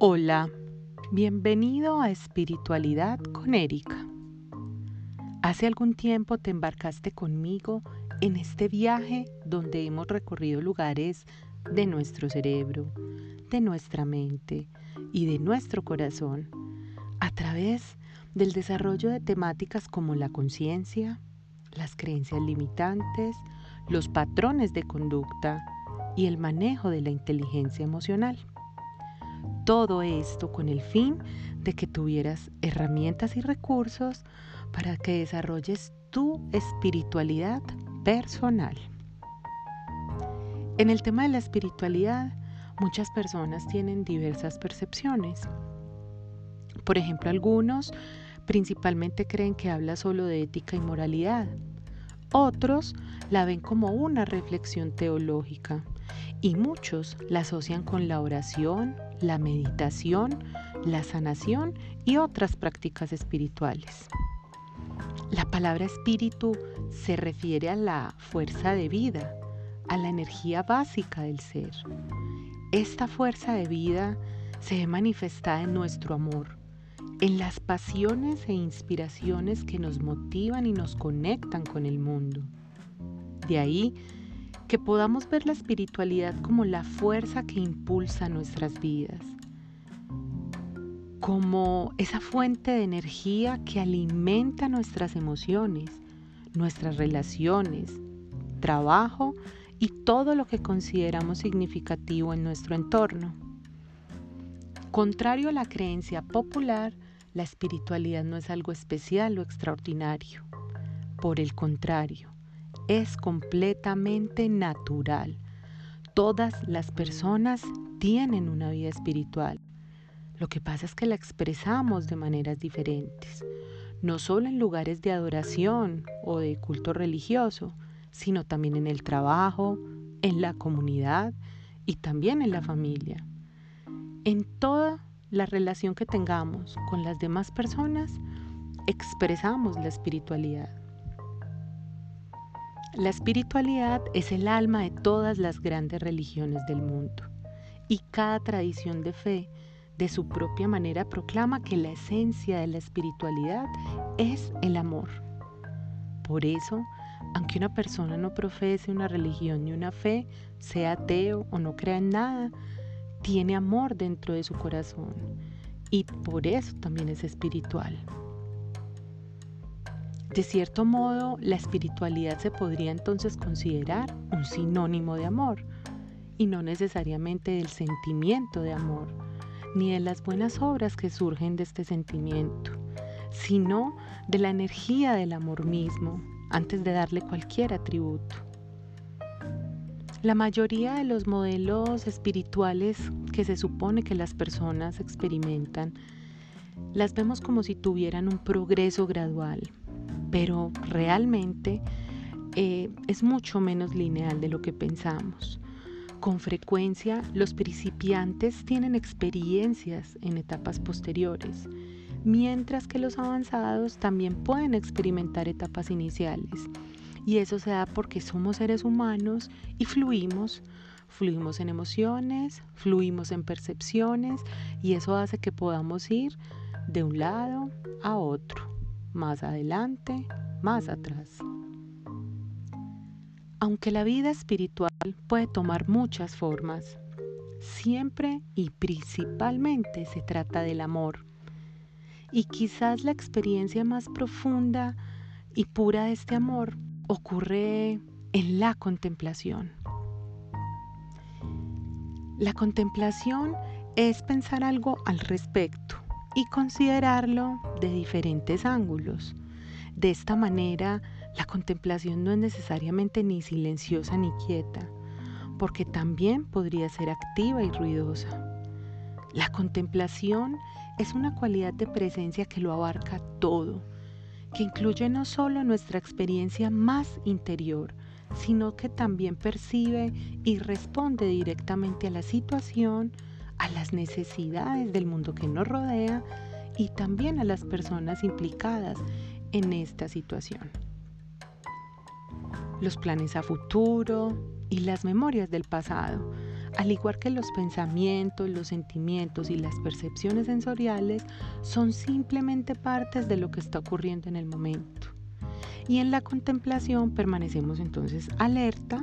Hola, bienvenido a Espiritualidad con Erika. Hace algún tiempo te embarcaste conmigo en este viaje donde hemos recorrido lugares de nuestro cerebro, de nuestra mente y de nuestro corazón a través del desarrollo de temáticas como la conciencia, las creencias limitantes, los patrones de conducta y el manejo de la inteligencia emocional. Todo esto con el fin de que tuvieras herramientas y recursos para que desarrolles tu espiritualidad personal. En el tema de la espiritualidad, muchas personas tienen diversas percepciones. Por ejemplo, algunos principalmente creen que habla solo de ética y moralidad. Otros la ven como una reflexión teológica y muchos la asocian con la oración, la meditación, la sanación y otras prácticas espirituales. La palabra espíritu se refiere a la fuerza de vida, a la energía básica del ser. Esta fuerza de vida se ve manifestada en nuestro amor, en las pasiones e inspiraciones que nos motivan y nos conectan con el mundo. De ahí que podamos ver la espiritualidad como la fuerza que impulsa nuestras vidas, como esa fuente de energía que alimenta nuestras emociones, nuestras relaciones, trabajo y todo lo que consideramos significativo en nuestro entorno. Contrario a la creencia popular, la espiritualidad no es algo especial o extraordinario. Por el contrario, es completamente natural. Todas las personas tienen una vida espiritual. Lo que pasa es que la expresamos de maneras diferentes, no solo en lugares de adoración o de culto religioso, sino también en el trabajo, en la comunidad y también en la familia. En toda la relación que tengamos con las demás personas, expresamos la espiritualidad. La espiritualidad es el alma de todas las grandes religiones del mundo y cada tradición de fe de su propia manera proclama que la esencia de la espiritualidad es el amor. Por eso, aunque una persona no profese una religión ni una fe, sea ateo o no crea en nada, tiene amor dentro de su corazón y por eso también es espiritual. De cierto modo, la espiritualidad se podría entonces considerar un sinónimo de amor y no necesariamente del sentimiento de amor, ni de las buenas obras que surgen de este sentimiento, sino de la energía del amor mismo antes de darle cualquier atributo. La mayoría de los modelos espirituales que se supone que las personas experimentan, las vemos como si tuvieran un progreso gradual, pero realmente eh, es mucho menos lineal de lo que pensamos. Con frecuencia los principiantes tienen experiencias en etapas posteriores, mientras que los avanzados también pueden experimentar etapas iniciales. Y eso se da porque somos seres humanos y fluimos, fluimos en emociones, fluimos en percepciones y eso hace que podamos ir de un lado a otro más adelante, más atrás. Aunque la vida espiritual puede tomar muchas formas, siempre y principalmente se trata del amor. Y quizás la experiencia más profunda y pura de este amor ocurre en la contemplación. La contemplación es pensar algo al respecto, y considerarlo de diferentes ángulos. De esta manera, la contemplación no es necesariamente ni silenciosa ni quieta, porque también podría ser activa y ruidosa. La contemplación es una cualidad de presencia que lo abarca todo, que incluye no solo nuestra experiencia más interior, sino que también percibe y responde directamente a la situación, a las necesidades del mundo que nos rodea y también a las personas implicadas en esta situación. Los planes a futuro y las memorias del pasado al igual que los pensamientos, los sentimientos y las percepciones sensoriales, son simplemente partes de lo que está ocurriendo en el momento. Y en la contemplación permanecemos entonces alerta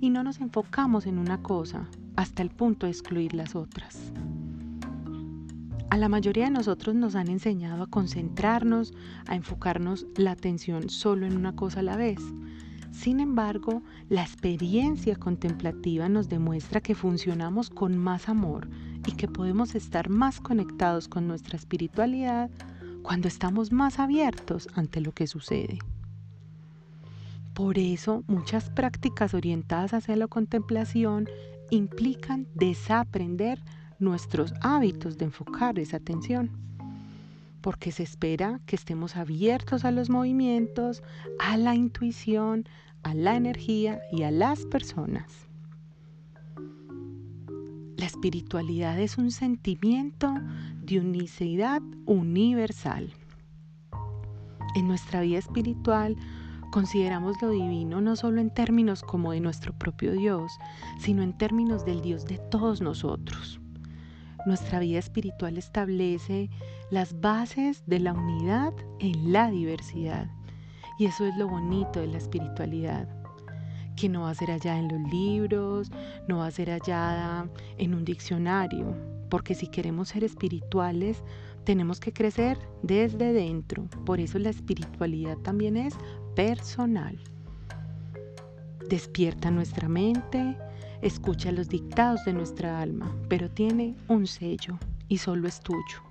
y no nos enfocamos en una cosa hasta el punto de excluir las otras. A la mayoría de nosotros nos han enseñado a concentrarnos, a enfocarnos la atención solo en una cosa a la vez. Sin embargo, la experiencia contemplativa nos demuestra que funcionamos con más amor y que podemos estar más conectados con nuestra espiritualidad cuando estamos más abiertos ante lo que sucede. Por eso, muchas prácticas orientadas hacia la contemplación implican desaprender nuestros hábitos de enfocar esa atención. Porque se espera que estemos abiertos a los movimientos, a la intuición, a la energía y a las personas. La espiritualidad es un sentimiento de unicidad universal. En nuestra vida espiritual consideramos lo divino no solo en términos como de nuestro propio Dios, sino en términos del Dios de todos nosotros. Nuestra vida espiritual establece las bases de la unidad en la diversidad. Y eso es lo bonito de la espiritualidad, que no va a ser allá en los libros, no va a ser allá en un diccionario, porque si queremos ser espirituales, tenemos que crecer desde dentro. Por eso la espiritualidad también es personal. Despierta nuestra mente, escucha los dictados de nuestra alma, pero tiene un sello y solo es tuyo.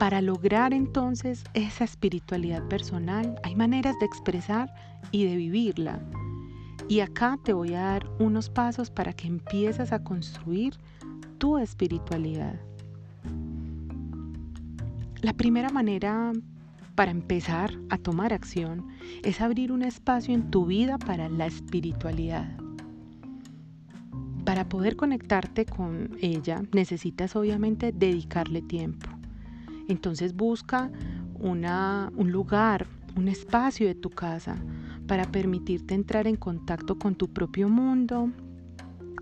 Para lograr entonces esa espiritualidad personal hay maneras de expresar y de vivirla. Y acá te voy a dar unos pasos para que empieces a construir tu espiritualidad. La primera manera para empezar a tomar acción es abrir un espacio en tu vida para la espiritualidad. Para poder conectarte con ella necesitas obviamente dedicarle tiempo. Entonces busca un lugar, un espacio de tu casa para permitirte entrar en contacto con tu propio mundo,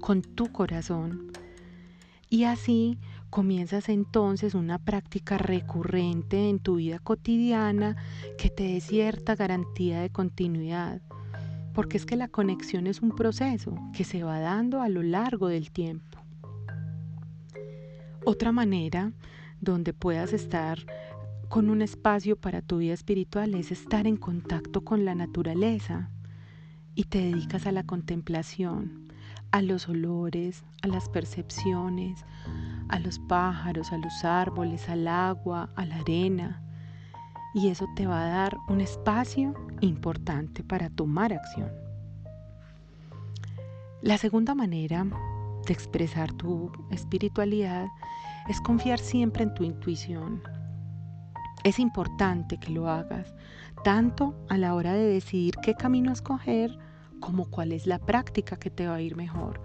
con tu corazón. Y así comienzas entonces una práctica recurrente en tu vida cotidiana que te dé cierta garantía de continuidad porque es que la conexión es un proceso que se va dando a lo largo del tiempo. Otra manera donde puedas estar con un espacio para tu vida espiritual es estar en contacto con la naturaleza y te dedicas a la contemplación, a los olores, a las percepciones, a los pájaros, a los árboles, al agua, a la arena, y eso te va a dar un espacio importante para tomar acción. La segunda manera de expresar tu espiritualidad es confiar siempre en tu intuición. Es importante que lo hagas, tanto a la hora de decidir qué camino escoger como cuál es la práctica que te va a ir mejor.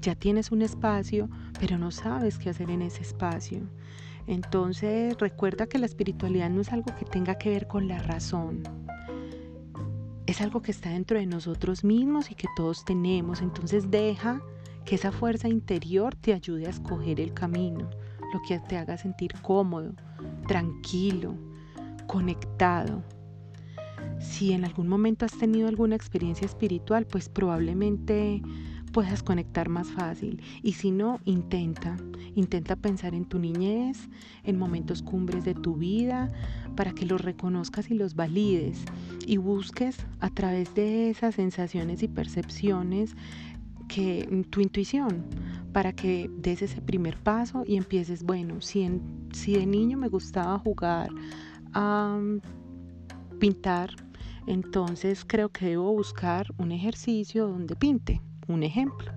Ya tienes un espacio, pero no sabes qué hacer en ese espacio. Entonces recuerda que la espiritualidad no es algo que tenga que ver con la razón. Es algo que está dentro de nosotros mismos y que todos tenemos. Entonces deja que esa fuerza interior te ayude a escoger el camino, lo que te haga sentir cómodo, tranquilo, conectado. Si en algún momento has tenido alguna experiencia espiritual, pues probablemente puedas conectar más fácil. Y si no, intenta, intenta pensar en tu niñez, en momentos cumbres de tu vida, para que los reconozcas y los valides y busques a través de esas sensaciones y percepciones que tu intuición para que des ese primer paso y empieces, bueno, si, si de niño me gustaba jugar a pintar, entonces creo que debo buscar un ejercicio donde pinte un ejemplo.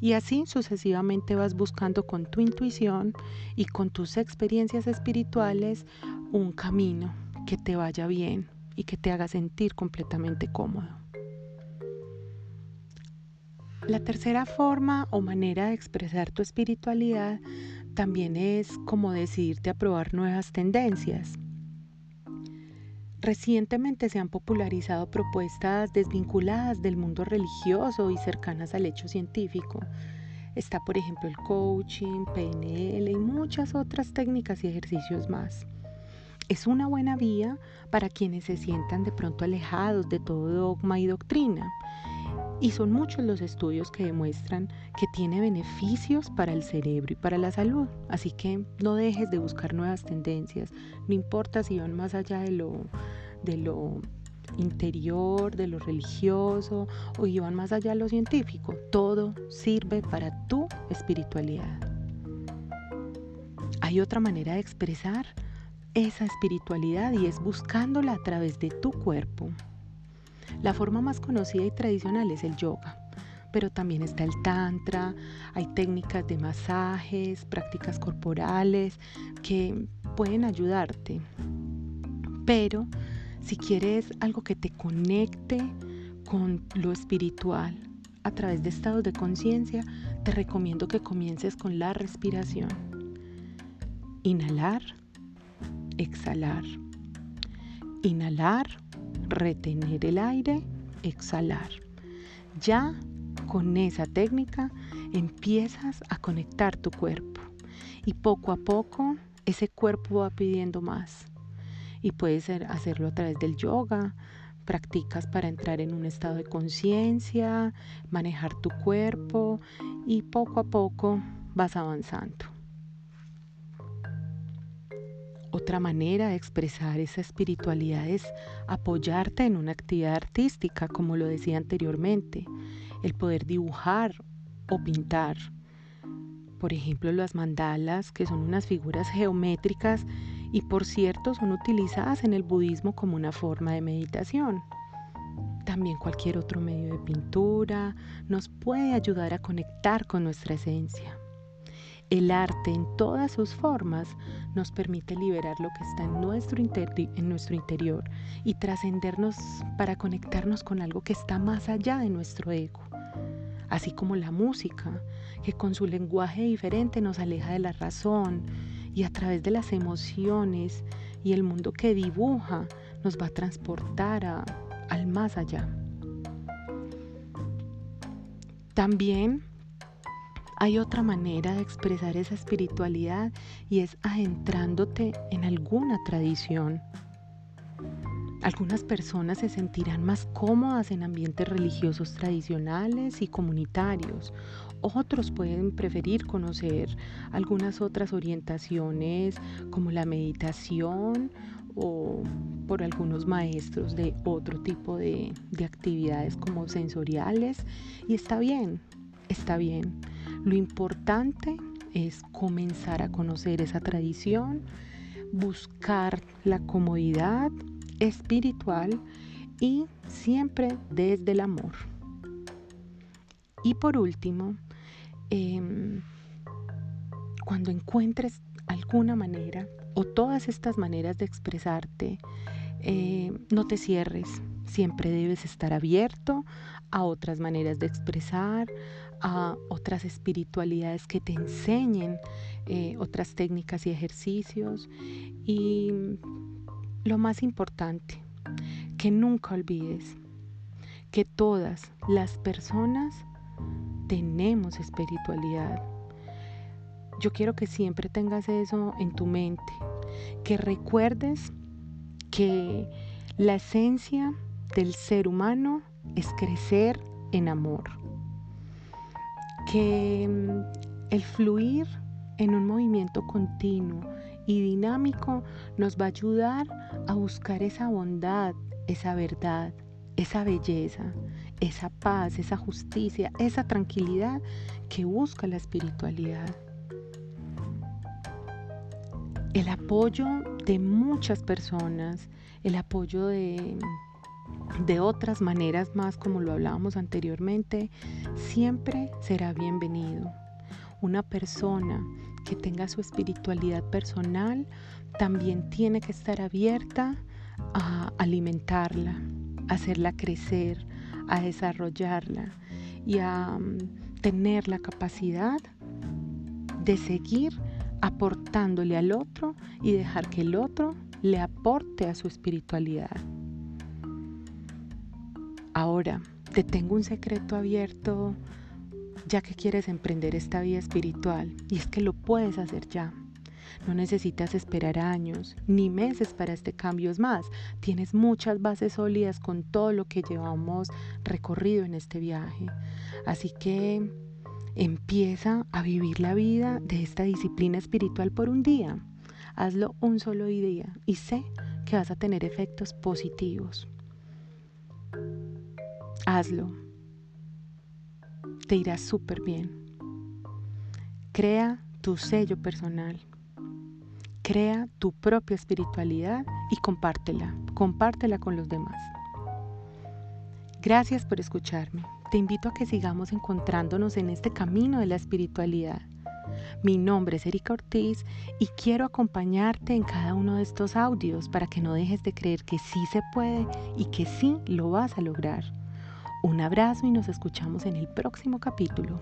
Y así sucesivamente vas buscando con tu intuición y con tus experiencias espirituales un camino que te vaya bien y que te haga sentir completamente cómodo. La tercera forma o manera de expresar tu espiritualidad también es como decidirte a probar nuevas tendencias. Recientemente se han popularizado propuestas desvinculadas del mundo religioso y cercanas al hecho científico. Está, por ejemplo, el coaching, PNL y muchas otras técnicas y ejercicios más. Es una buena vía para quienes se sientan de pronto alejados de todo dogma y doctrina. Y son muchos los estudios que demuestran que tiene beneficios para el cerebro y para la salud. Así que no dejes de buscar nuevas tendencias. No importa si van más allá de lo, de lo interior, de lo religioso o iban más allá de lo científico. Todo sirve para tu espiritualidad. Hay otra manera de expresar esa espiritualidad y es buscándola a través de tu cuerpo. La forma más conocida y tradicional es el yoga, pero también está el tantra, hay técnicas de masajes, prácticas corporales que pueden ayudarte. Pero si quieres algo que te conecte con lo espiritual a través de estados de conciencia, te recomiendo que comiences con la respiración. Inhalar, exhalar. Inhalar, retener el aire, exhalar. Ya con esa técnica empiezas a conectar tu cuerpo y poco a poco ese cuerpo va pidiendo más y puedes hacerlo a través del yoga, practicas para entrar en un estado de conciencia, manejar tu cuerpo y poco a poco vas avanzando. Otra manera de expresar esa espiritualidad es apoyarte en una actividad artística, como lo decía anteriormente, el poder dibujar o pintar. Por ejemplo, las mandalas, que son unas figuras geométricas y por cierto son utilizadas en el budismo como una forma de meditación. También cualquier otro medio de pintura nos puede ayudar a conectar con nuestra esencia. El arte en todas sus formas nos permite liberar lo que está en nuestro, en nuestro interior y trascendernos para conectarnos con algo que está más allá de nuestro ego. Así como la música, que con su lenguaje diferente nos aleja de la razón y a través de las emociones y el mundo que dibuja nos va a transportar al más allá. También hay otra manera de expresar esa espiritualidad y es adentrándote en alguna tradición. Algunas personas se sentirán más cómodas en ambientes religiosos tradicionales y comunitarios. Otros pueden preferir conocer algunas otras orientaciones como la meditación o por algunos maestros de otro tipo de, actividades como sensoriales. Y está bien, está bien. Lo importante es comenzar a conocer esa tradición, buscar la comodidad espiritual y siempre desde el amor. Y por último, em, cuando encuentres alguna manera o todas estas maneras de expresarte, eh, no te cierres, siempre debes estar abierto a otras maneras de expresar, a otras espiritualidades que te enseñen eh, otras técnicas y ejercicios y lo más importante, que nunca olvides que todas las personas tenemos espiritualidad. Yo quiero que siempre tengas eso en tu mente, que recuerdes que la esencia del ser humano es crecer en amor, que mm, el fluir en un movimiento continuo y dinámico nos va a ayudar a buscar esa bondad, esa verdad, esa belleza, esa paz, esa justicia, esa tranquilidad que busca la espiritualidad. El apoyo de muchas personas, el apoyo de, de otras maneras más como lo hablábamos anteriormente, siempre será bienvenido. Una persona que tenga su espiritualidad personal también tiene que estar abierta a alimentarla, a hacerla crecer, a desarrollarla y a mm, tener la capacidad de seguir aportándole al otro y dejar que el otro le aporte a su espiritualidad. Ahora, te tengo un secreto abierto ya que quieres emprender esta vida espiritual y es que lo puedes hacer ya. No necesitas esperar años ni meses para este cambio. Es más, tienes muchas bases sólidas con todo lo que llevamos recorrido en este viaje. Así que empieza a vivir la vida de esta disciplina espiritual por un día. Hazlo un solo día y sé que vas a tener efectos positivos. Hazlo. Te irá súper bien. Crea tu sello personal. Crea tu propia espiritualidad y compártela. Compártela con los demás. Gracias por escucharme. Te invito a que sigamos encontrándonos en este camino de la espiritualidad. Mi nombre es Erika Ortiz y quiero acompañarte en cada uno de estos audios para que no dejes de creer que sí se puede y que sí lo vas a lograr. Un abrazo y nos escuchamos en el próximo capítulo.